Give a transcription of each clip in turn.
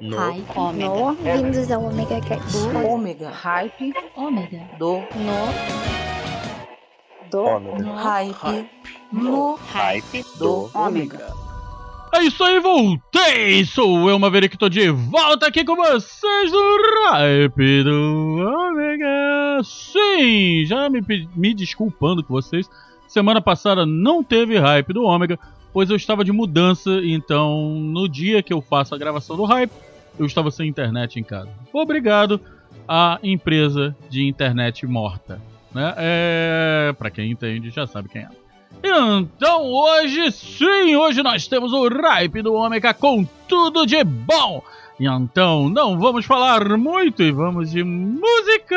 No. Hype. Ômega. No, vindos ao Omega Cast. Ômega. Hype. Ômega. Do. No, do, Ômega. Hype. No. Hype Do. do Ômega. É isso aí, voltei! Sou eu, Maverick, tô de volta aqui com vocês do Hype do Ômega. Sim, já me, me desculpando com vocês. Semana passada não teve Hype do Ômega, pois eu estava de mudança, então no dia que eu faço a gravação do Hype, eu estava sem internet em casa. Obrigado à empresa de internet morta. Né? É, pra quem entende, já sabe quem é. Então hoje sim, hoje nós temos o Hype do Ômega com tudo de bom. Então não vamos falar muito e vamos de música.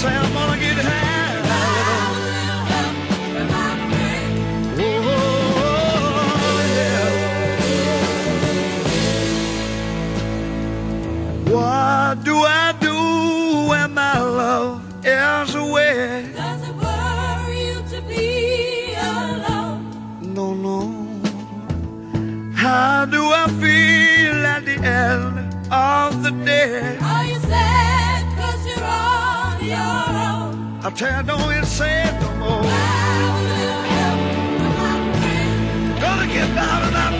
Say I'm gonna get high. Oh, yeah. What do I do when my love is away? Does it worry you to be alone? No, no. How do I feel at the end of the day? I tell you, don't even say it no more. Gonna get out of that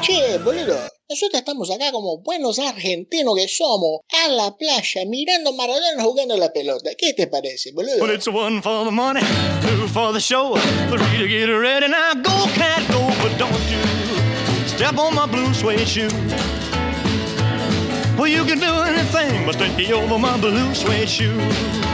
Che, boludo, nosotros estamos acá como buenos argentinos que somos, a la playa, mirando Maradona jugando la pelota. ¿Qué te parece, boludo? Well, it's one for the money, two for the show, three to get ready. Now go, cat, go, but don't you step on my blue suede shoe. Well, you can do anything but stay over my blue suede shoe.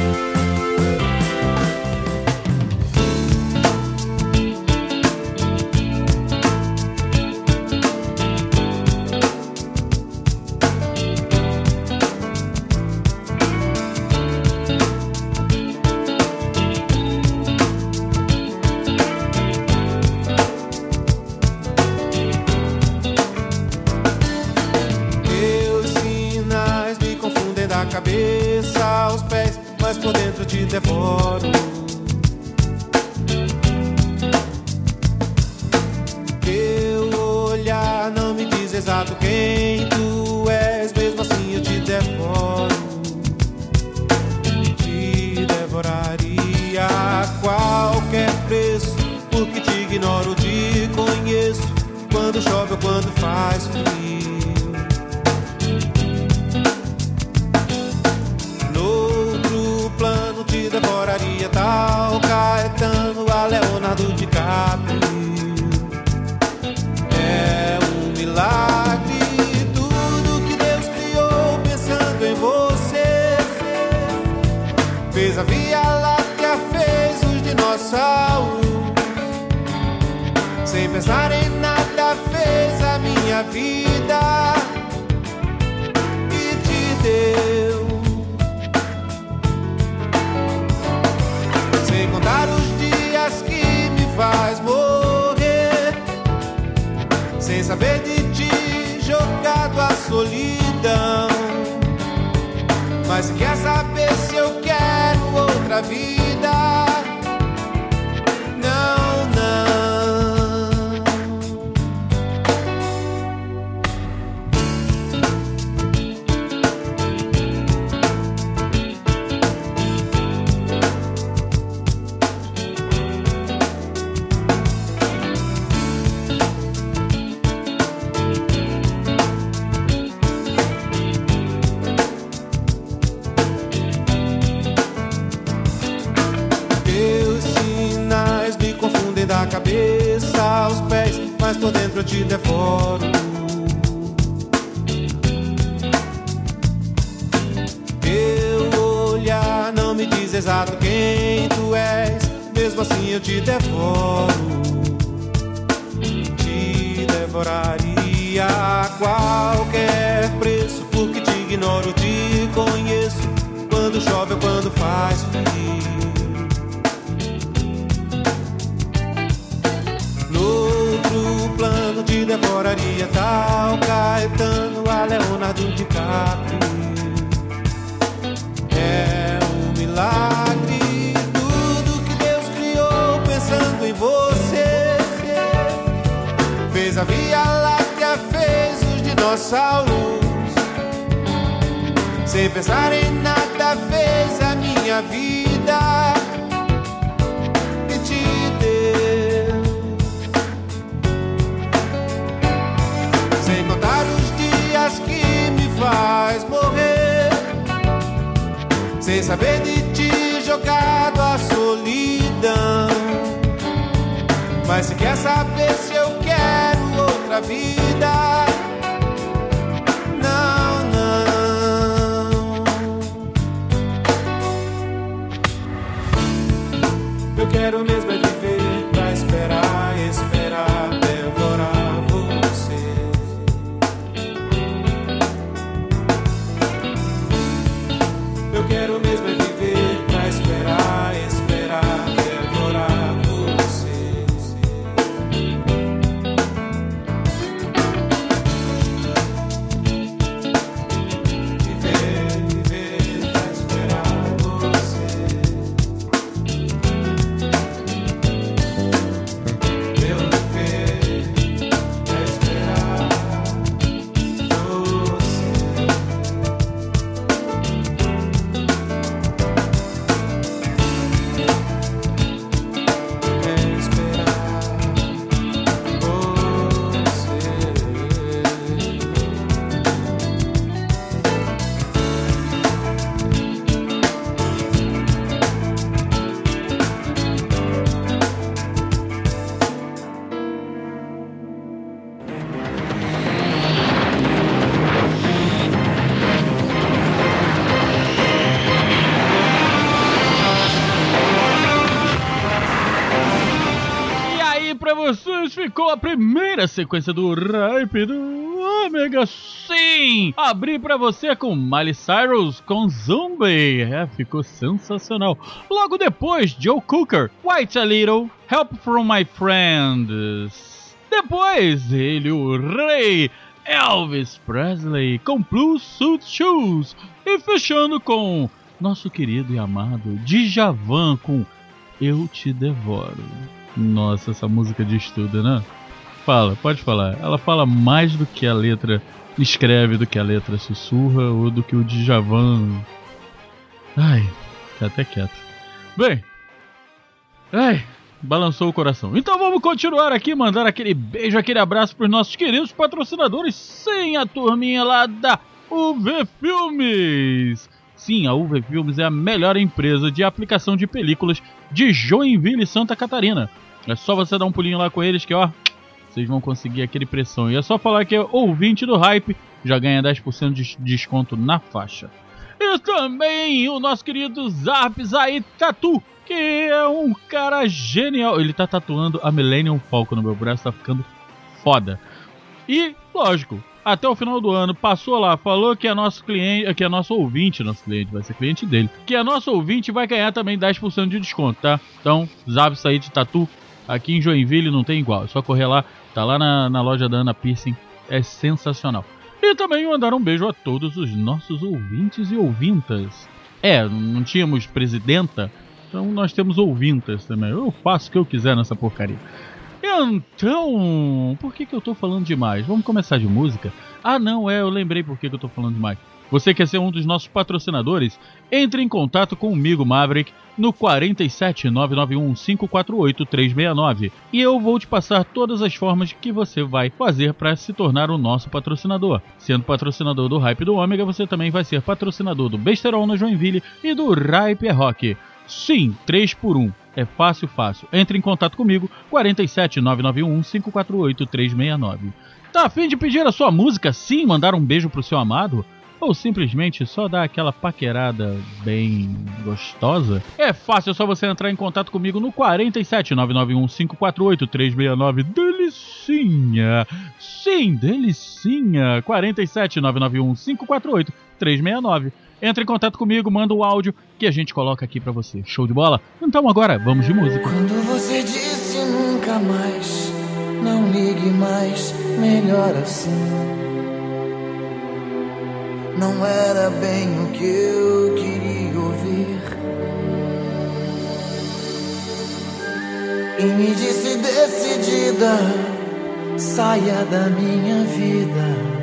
Vida E te deu Sem contar os dias que me faz morrer. Sem saber de ti jogado à solidão. Mas quer saber se eu quero outra vida eu os dinossauros. Sem pensar em nada, fez a minha vida e te deu. Sem contar os dias que me faz morrer. Sem saber de ti jogado à solidão. Mas se quer saber se eu quero outra vida. Primeira sequência do Hype do Omega Sim! Abri pra você com Miley Cyrus com Zombie. É, ficou sensacional. Logo depois, Joe Cooker, White a Little, Help from My Friends. Depois, ele, o rei, Elvis Presley com Blue Suit Shoes. E fechando com nosso querido e amado Djavan com Eu Te Devoro. Nossa, essa música diz tudo, né? Fala, pode falar. Ela fala mais do que a letra escreve, do que a letra sussurra, ou do que o Djavan. Ai, tá até quieto. Bem. Ai, balançou o coração. Então vamos continuar aqui, mandar aquele beijo, aquele abraço pros nossos queridos patrocinadores, sem a turminha lá da UV Filmes. Sim, a UV Filmes é a melhor empresa de aplicação de películas de Joinville, Santa Catarina. É só você dar um pulinho lá com eles que, ó, vocês vão conseguir aquele pressão. E é só falar que é ouvinte do hype, já ganha 10% de desconto na faixa. E também o nosso querido Zarps aí Tatu, que é um cara genial. Ele tá tatuando a Millennium Falcon no meu braço, tá ficando foda. E, lógico, até o final do ano, passou lá, falou que é nosso cliente, que é nosso ouvinte, nosso cliente, vai ser cliente dele, que é nosso ouvinte vai ganhar também 10% de desconto, tá? Então, Zab sair de Tatu, aqui em Joinville não tem igual, é só correr lá, tá lá na, na loja da Ana Piercing, é sensacional. E também mandar um beijo a todos os nossos ouvintes e ouvintas. É, não tínhamos presidenta, então nós temos ouvintas também. Eu faço o que eu quiser nessa porcaria. Então, por que, que eu tô falando demais? Vamos começar de música? Ah, não, é, eu lembrei por que, que eu tô falando demais. Você quer ser um dos nossos patrocinadores? Entre em contato comigo, Maverick, no 47991548369 e eu vou te passar todas as formas que você vai fazer para se tornar o nosso patrocinador. Sendo patrocinador do Hype do Ômega, você também vai ser patrocinador do Besterol na Joinville e do Hype Rock. Sim, 3 por 1. É fácil, fácil. Entre em contato comigo, 47 991 548 369. Tá afim de pedir a sua música sim, mandar um beijo pro seu amado? Ou simplesmente só dar aquela paquerada bem gostosa? É fácil, é só você entrar em contato comigo no 47 991 548 369. Delicinha! Sim, delicinha! 47 991 548 369. Entra em contato comigo, manda um áudio que a gente coloca aqui pra você. Show de bola? Então agora vamos de música. Quando você disse nunca mais, não ligue mais, melhor assim. Não era bem o que eu queria ouvir. E me disse decidida, saia da minha vida.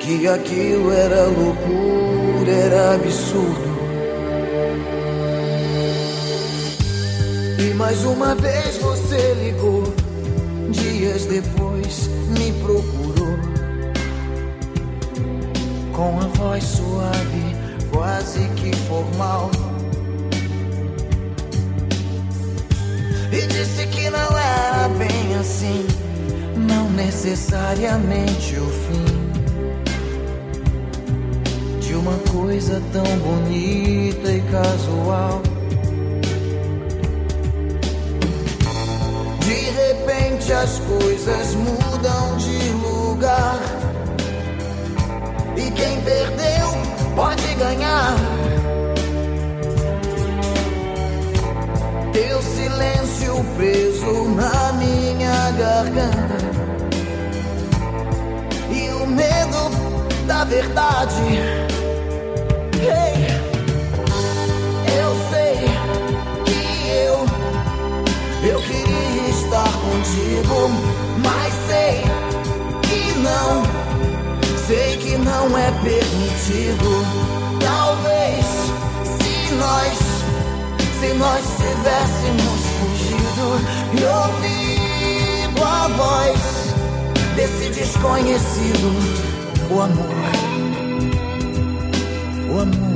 Que aquilo era loucura, era absurdo. E mais uma vez você ligou, dias depois me procurou. Com a voz suave, quase que formal. E disse que não era bem assim, não necessariamente o fim de uma coisa tão bonita e casual. De repente as coisas mudam de lugar. Quem perdeu pode ganhar. Teu silêncio preso na minha garganta. E o medo da verdade. Ei, eu sei que eu, eu queria estar contigo, mas sei que não, sei que não é permitido. Talvez se nós, se nós tivéssemos fugido e ouvido a voz desse desconhecido, o amor o amor,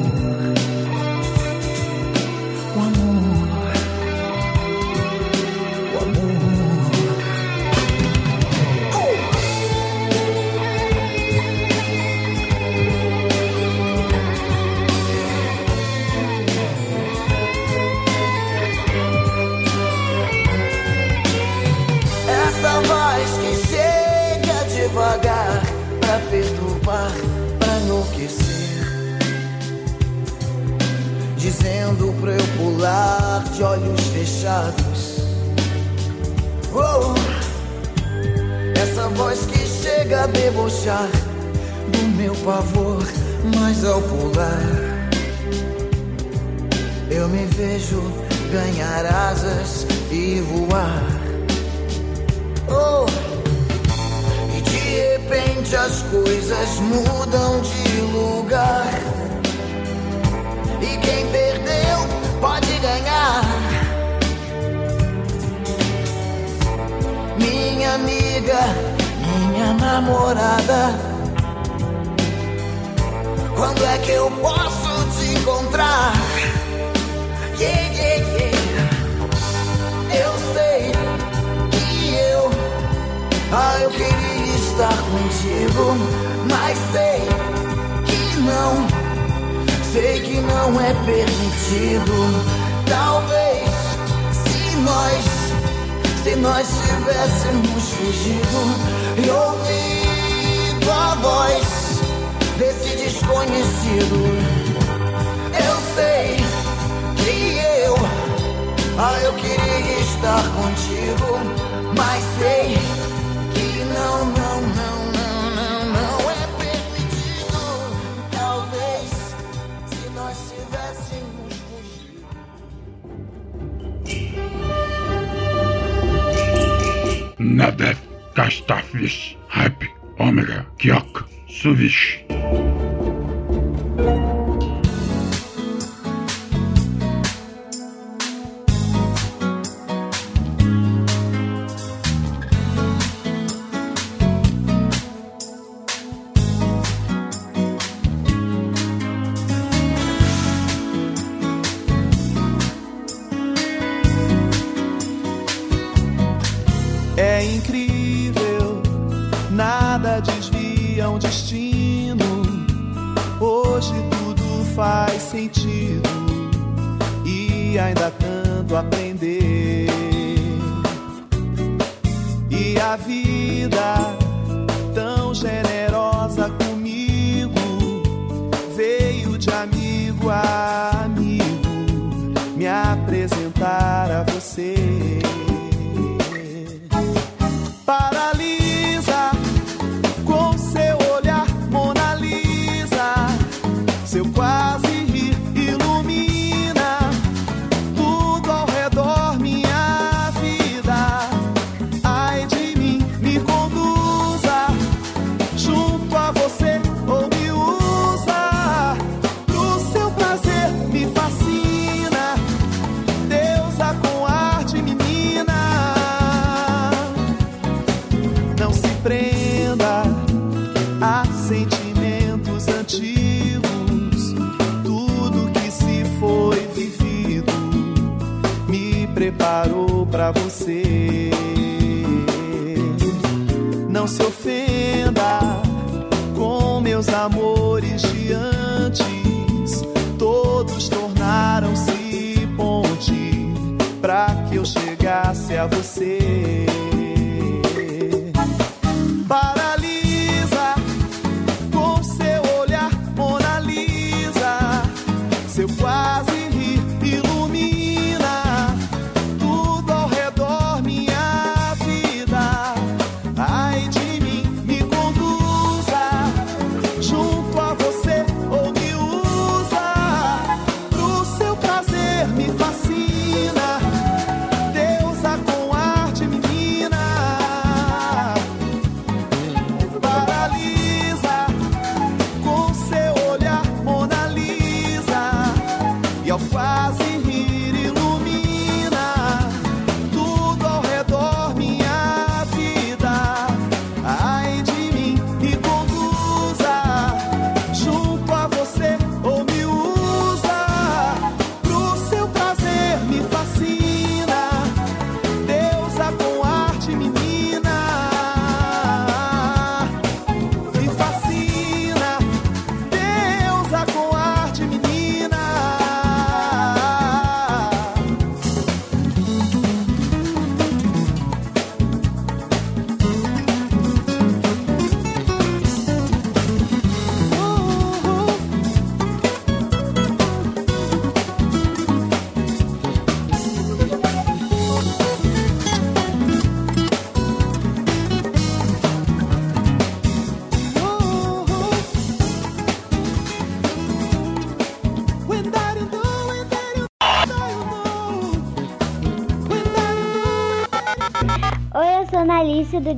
de olhos fechados. Oh, essa voz que chega a debochar do meu pavor, mas ao pular eu me vejo ganhar asas e voar. Oh, e de repente as coisas mudam de lugar. Ganhar. Minha amiga, minha namorada. Quando é que eu posso te encontrar? Yeah, yeah, yeah. Eu sei que eu, ah, eu queria estar contigo, mas sei que não. Sei que não é permitido. Talvez se nós, se nós tivéssemos fugido e ouvido a voz desse desconhecido. Eu sei que eu, ah, eu queria estar contigo, mas sei que não, não, Nadav Kastafis, Happy Omega Kyok Suvish.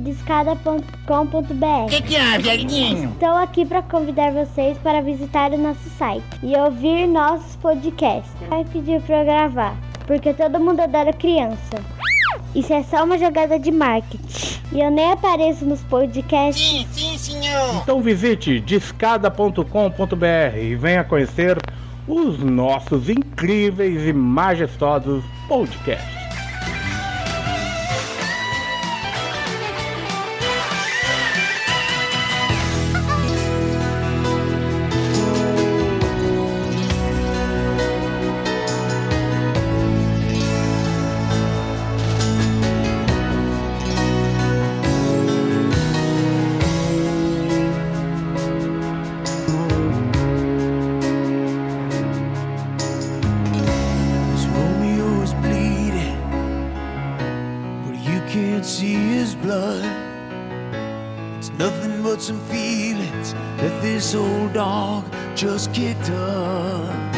Discada.com.br. Que que é, velhinho? Estou aqui para convidar vocês para visitar o nosso site e ouvir nossos podcasts. Vai pedir para eu gravar, porque todo mundo adora criança. Isso é só uma jogada de marketing. E eu nem apareço nos podcasts. Sim, sim, senhor. Então visite discada.com.br e venha conhecer os nossos incríveis e majestosos podcasts. Nothing but some feelings that this old dog just kicked up.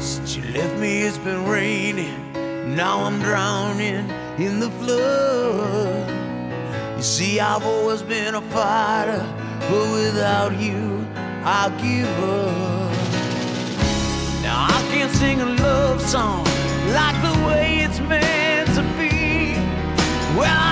Since you left me, it's been raining. Now I'm drowning in the flood. You see, I've always been a fighter, but without you, I give up. Now I can't sing a love song like the way it's meant to be. Well, I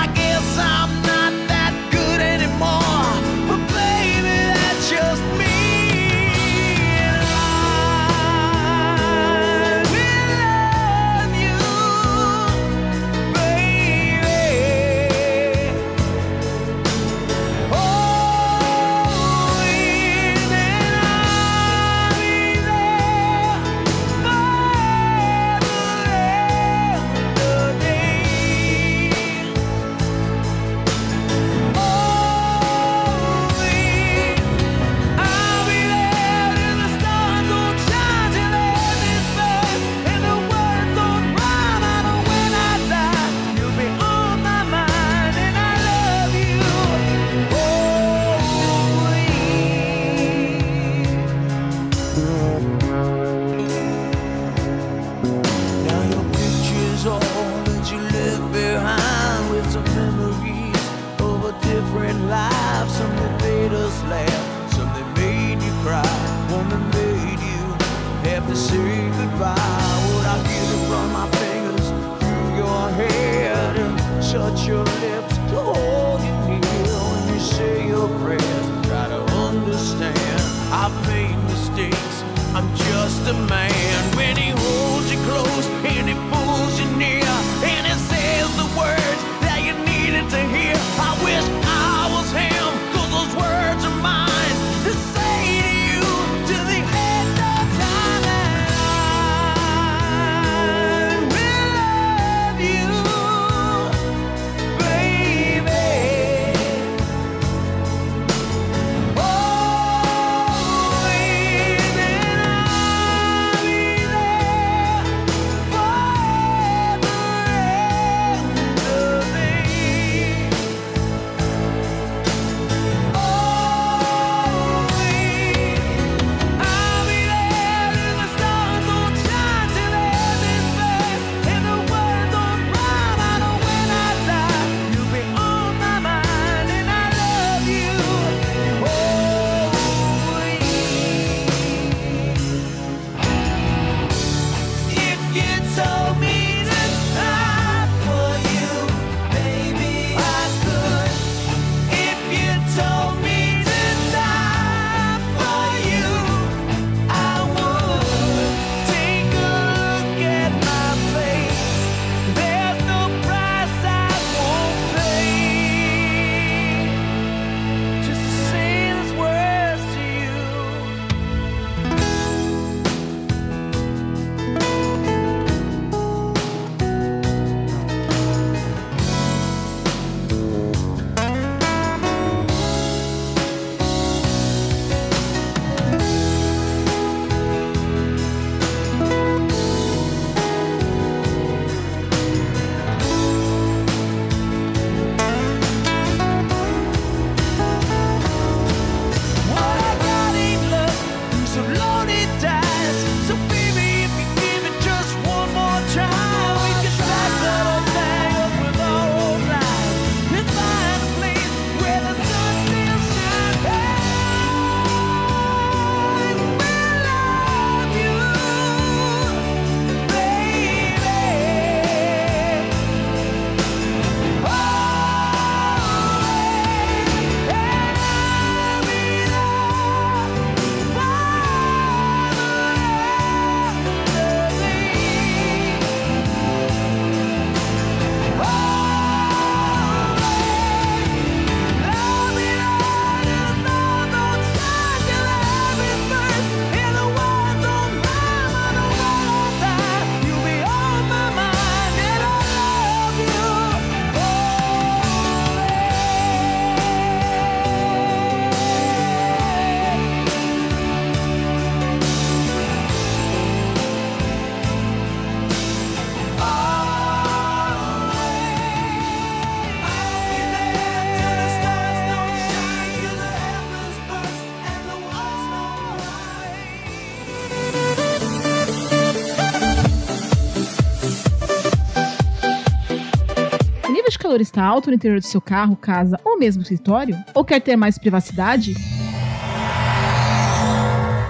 the man. está alto no interior do seu carro, casa ou mesmo escritório? Ou quer ter mais privacidade?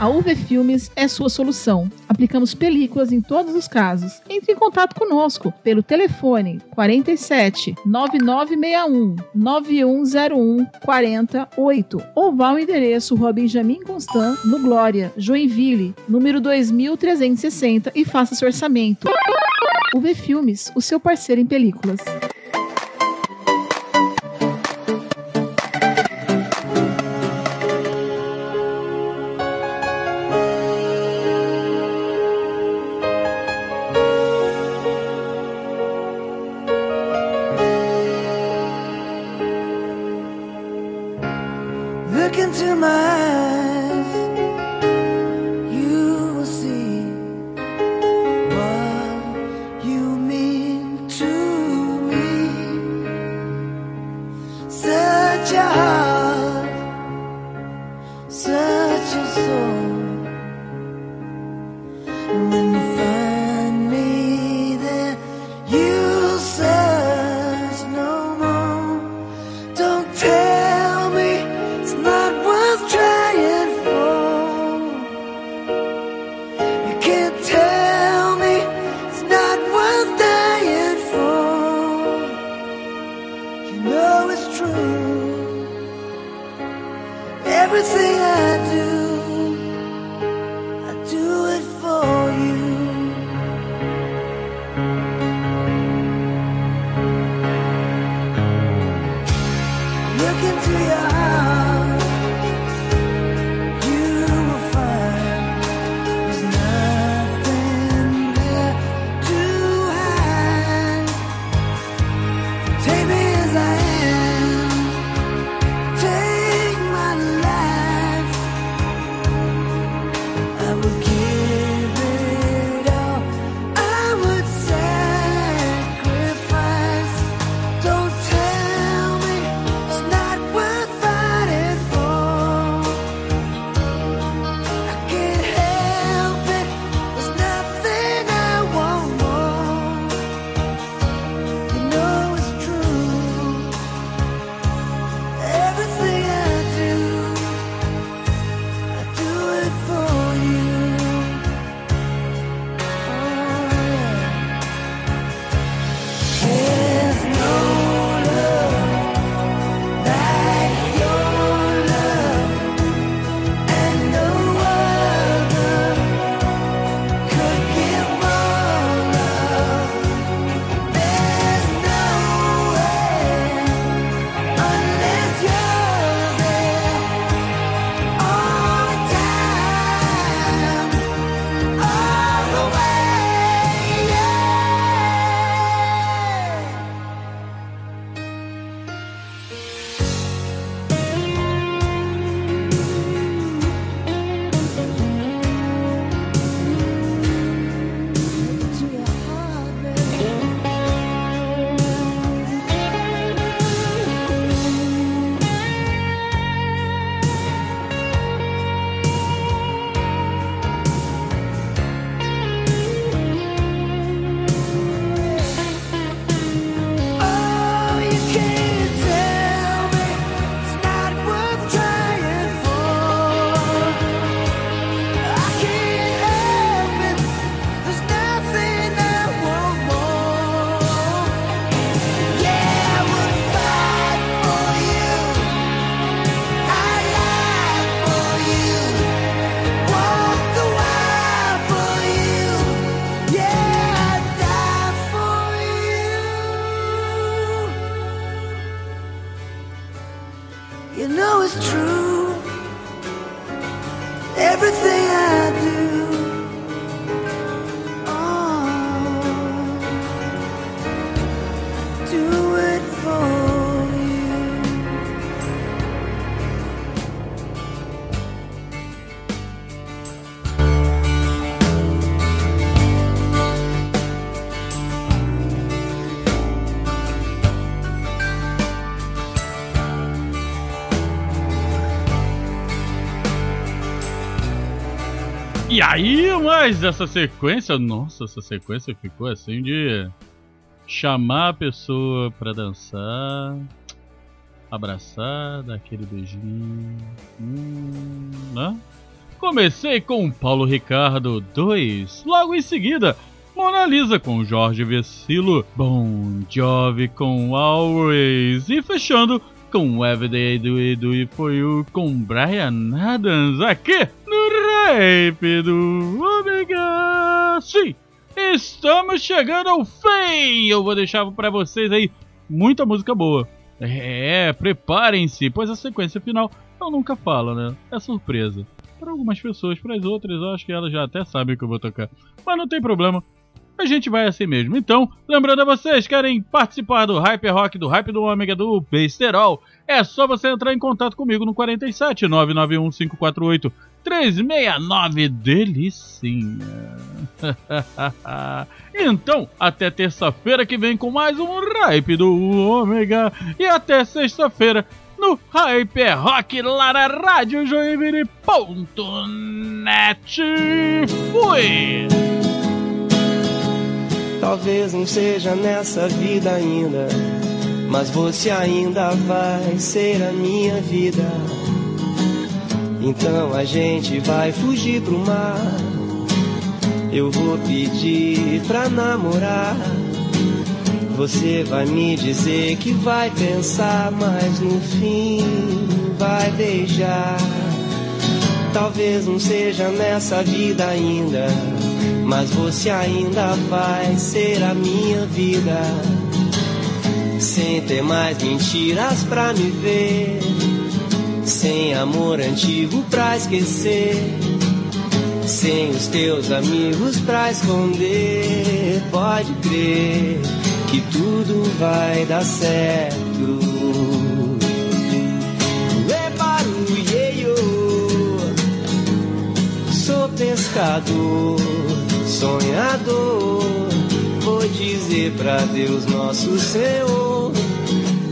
A UV Filmes é sua solução. Aplicamos películas em todos os casos. Entre em contato conosco pelo telefone 47 9961 9101 4008 ou vá ao endereço Rua Benjamin Constant, no Glória, Joinville, número 2360 e faça seu orçamento. UV Filmes, o seu parceiro em películas. Everything mas essa sequência, nossa, essa sequência ficou assim de chamar a pessoa pra dançar, abraçar, dar aquele beijinho, hum, né? Comecei com Paulo Ricardo 2, logo em seguida Mona Lisa com Jorge Vecilo, Bon Jovi com Always e fechando com Everyday Do It Do It For You com Brian Adams aqui no Rap do Sim, estamos chegando ao fim. Eu vou deixar para vocês aí muita música boa. É, preparem-se, pois a sequência final eu nunca falo, né? É surpresa. Para algumas pessoas, para as outras, eu acho que elas já até sabem o que eu vou tocar. Mas não tem problema. A gente vai assim mesmo. Então, lembrando a vocês, querem participar do Hype Rock, do Hype do Ômega, do Besterol, é só você entrar em contato comigo no 47 991 548 369 Delicinha. então, até terça-feira que vem com mais um Hype do Ômega. E até sexta-feira no Hyper Rock lá na Rádio Joinville.net. Fui! Talvez não seja nessa vida ainda, mas você ainda vai ser a minha vida. Então a gente vai fugir pro mar. Eu vou pedir pra namorar. Você vai me dizer que vai pensar, mas no fim vai beijar. Talvez não seja nessa vida ainda, mas você ainda vai ser a minha vida. Sem ter mais mentiras pra me ver, sem amor antigo pra esquecer, sem os teus amigos pra esconder. Pode crer que tudo vai dar certo. Sou pescador, sonhador. Vou dizer pra Deus, nosso Senhor,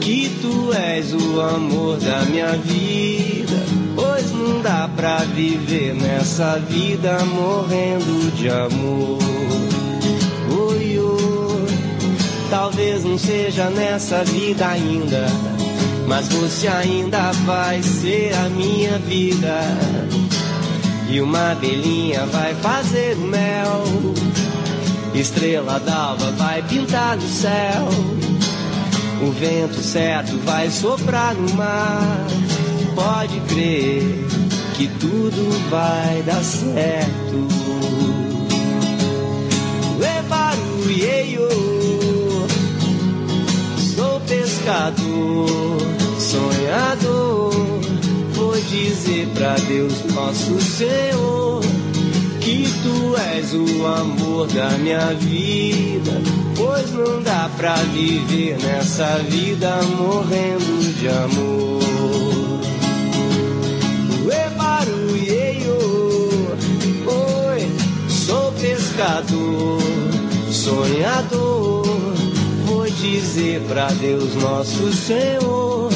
que tu és o amor da minha vida. Pois não dá pra viver nessa vida morrendo de amor. Oi, oi. Talvez não seja nessa vida ainda, mas você ainda vai ser a minha vida. E uma abelhinha vai fazer mel, estrela d'alva vai pintar no céu. O vento certo vai soprar no mar. Pode crer que tudo vai dar certo. Ebaruieio, sou pescador, sonhador. Vou dizer pra Deus, nosso Senhor, que és o amor da minha vida. Pois não dá pra viver nessa vida morrendo de amor. Ebaruieio, oi, sou pescador, sonhador. Vou dizer pra Deus, nosso Senhor,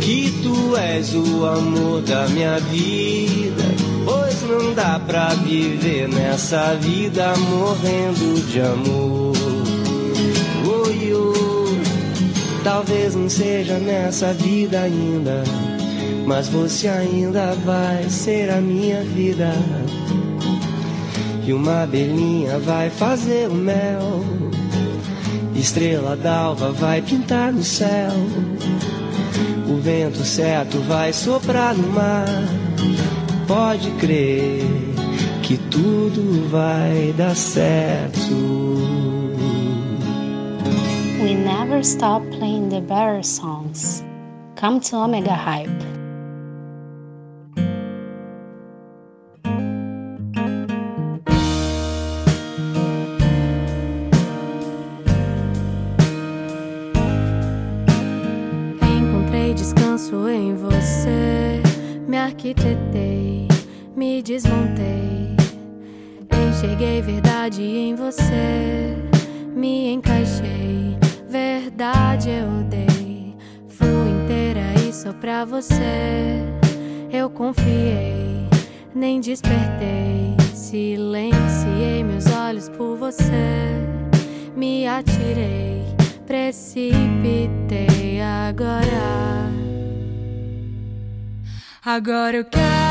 que tu és o amor da minha vida. Não dá pra viver nessa vida morrendo de amor. Oi, oi, talvez não seja nessa vida ainda, mas você ainda vai ser a minha vida. E uma abelhinha vai fazer o mel, estrela d'alva vai pintar no céu. O vento certo vai soprar no mar. Pode crer que tudo vai dar certo. We never stop playing the better songs. Come to Omega Hype. Você, eu confiei, nem despertei. Silenciei meus olhos por você, me atirei, precipitei agora. Agora eu quero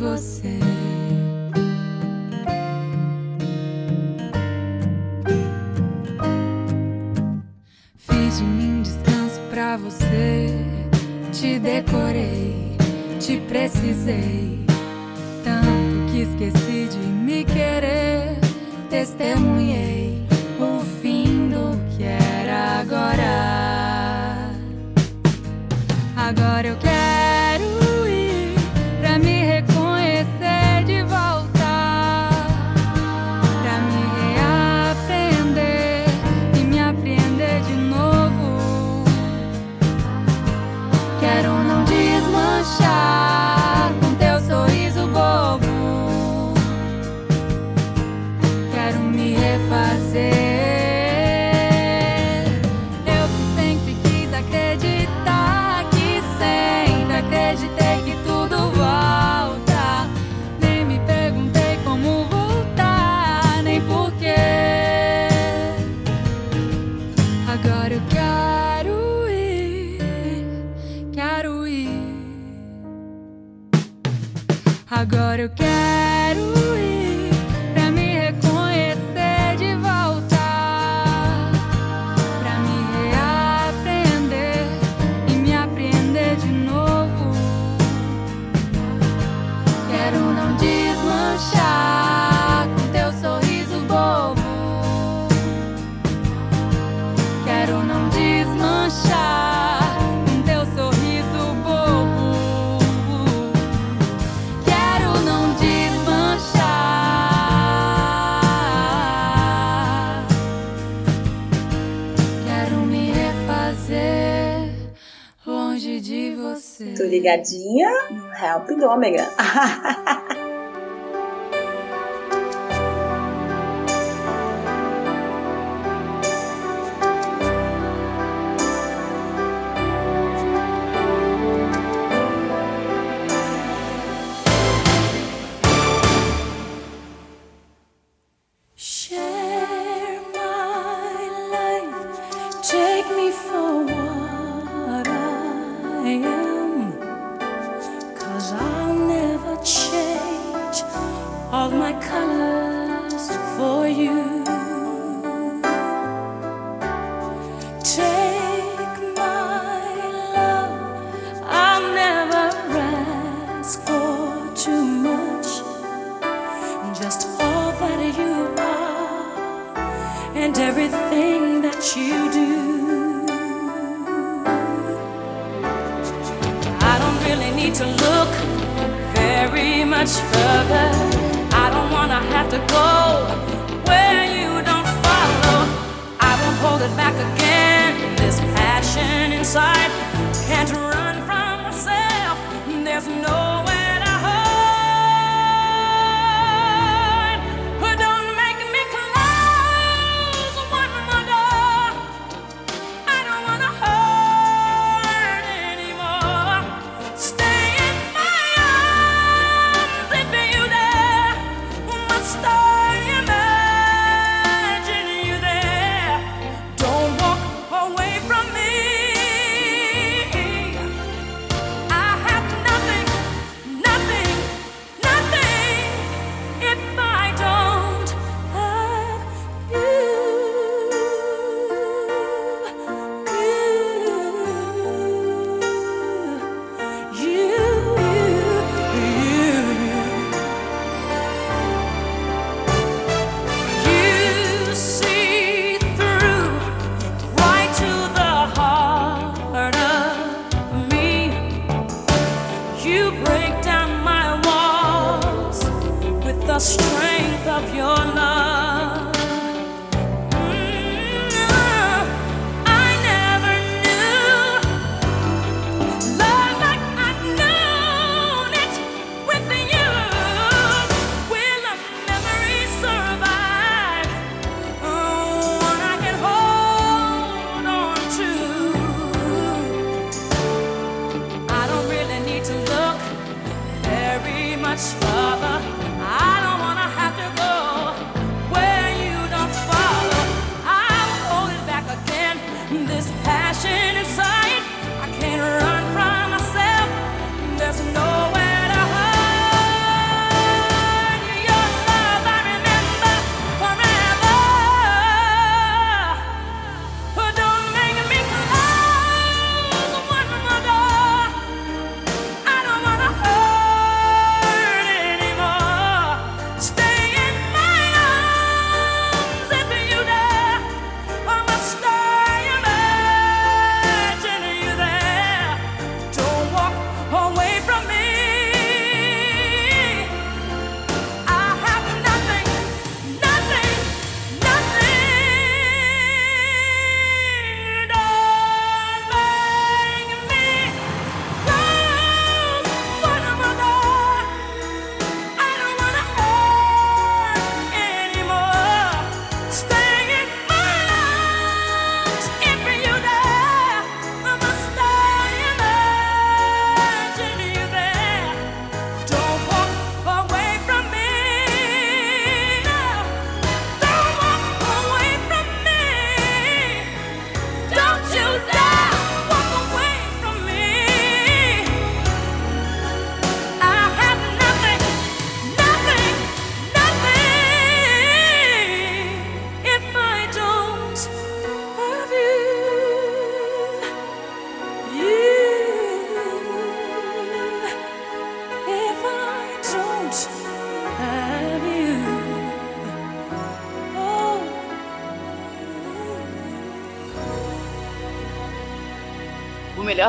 você. Fiz de mim descanso pra você. Te decorei, te precisei. Tanto que esqueci de me querer. Testemunhei ligadinha no Help do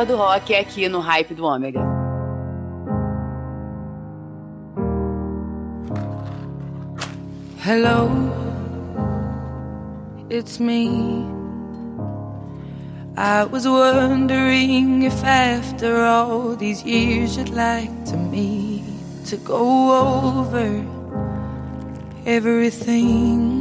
do rock é aqui no Hype do Ômega. Hello, it's me. I was wondering if after all these years you'd like to meet to go over everything.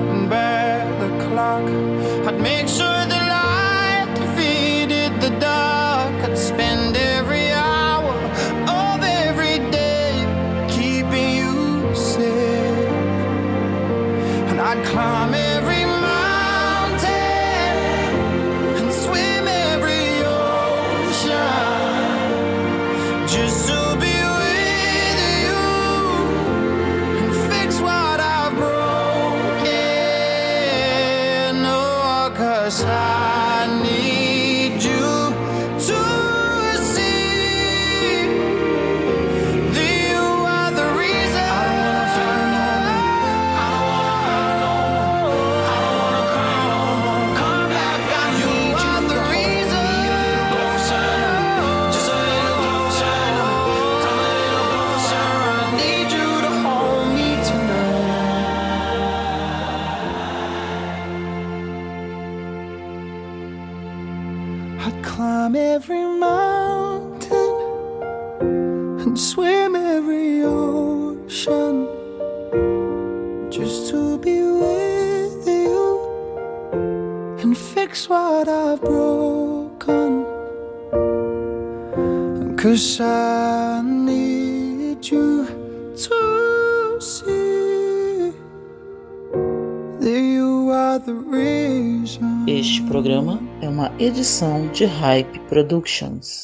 Cause I need you to see that you are the reason. Este programa é uma edição de Hype Productions.